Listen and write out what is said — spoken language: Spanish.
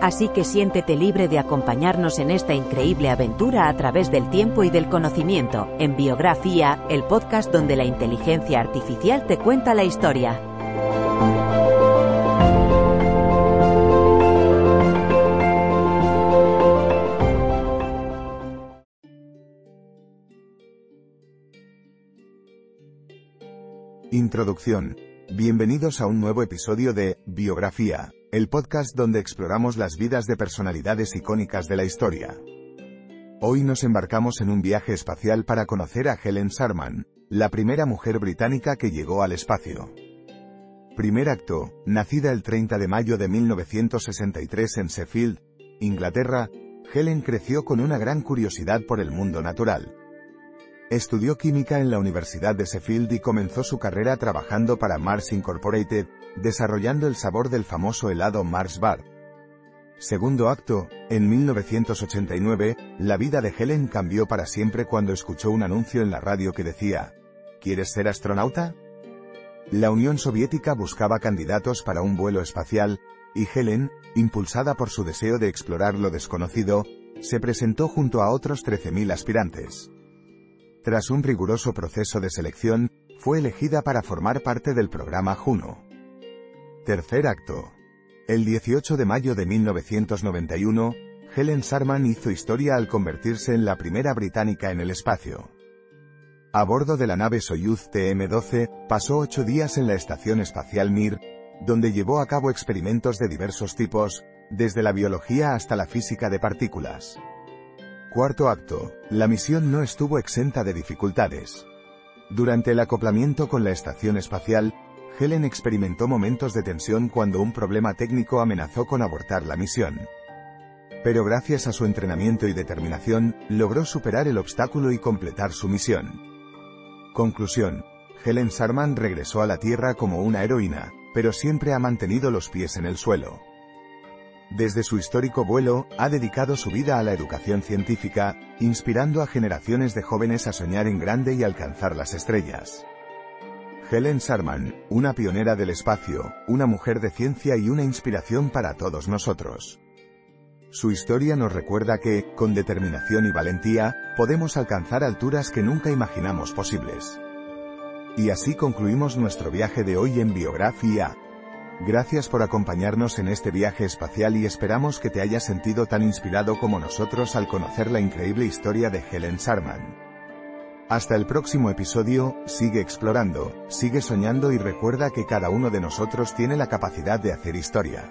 Así que siéntete libre de acompañarnos en esta increíble aventura a través del tiempo y del conocimiento, en Biografía, el podcast donde la inteligencia artificial te cuenta la historia. Introducción. Bienvenidos a un nuevo episodio de Biografía, el podcast donde exploramos las vidas de personalidades icónicas de la historia. Hoy nos embarcamos en un viaje espacial para conocer a Helen Sarman, la primera mujer británica que llegó al espacio. Primer acto, nacida el 30 de mayo de 1963 en Sheffield, Inglaterra, Helen creció con una gran curiosidad por el mundo natural. Estudió química en la Universidad de Sheffield y comenzó su carrera trabajando para Mars Incorporated, desarrollando el sabor del famoso helado Mars Bar. Segundo acto, en 1989, la vida de Helen cambió para siempre cuando escuchó un anuncio en la radio que decía, ¿Quieres ser astronauta? La Unión Soviética buscaba candidatos para un vuelo espacial, y Helen, impulsada por su deseo de explorar lo desconocido, se presentó junto a otros 13.000 aspirantes. Tras un riguroso proceso de selección, fue elegida para formar parte del programa Juno. Tercer acto. El 18 de mayo de 1991, Helen Sarman hizo historia al convertirse en la primera británica en el espacio. A bordo de la nave Soyuz TM-12, pasó ocho días en la Estación Espacial Mir, donde llevó a cabo experimentos de diversos tipos, desde la biología hasta la física de partículas. Cuarto acto. La misión no estuvo exenta de dificultades. Durante el acoplamiento con la estación espacial, Helen experimentó momentos de tensión cuando un problema técnico amenazó con abortar la misión. Pero gracias a su entrenamiento y determinación, logró superar el obstáculo y completar su misión. Conclusión. Helen Sarman regresó a la Tierra como una heroína, pero siempre ha mantenido los pies en el suelo. Desde su histórico vuelo, ha dedicado su vida a la educación científica, inspirando a generaciones de jóvenes a soñar en grande y alcanzar las estrellas. Helen Sarman, una pionera del espacio, una mujer de ciencia y una inspiración para todos nosotros. Su historia nos recuerda que, con determinación y valentía, podemos alcanzar alturas que nunca imaginamos posibles. Y así concluimos nuestro viaje de hoy en Biografía, Gracias por acompañarnos en este viaje espacial y esperamos que te hayas sentido tan inspirado como nosotros al conocer la increíble historia de Helen Sarman. Hasta el próximo episodio, sigue explorando, sigue soñando y recuerda que cada uno de nosotros tiene la capacidad de hacer historia.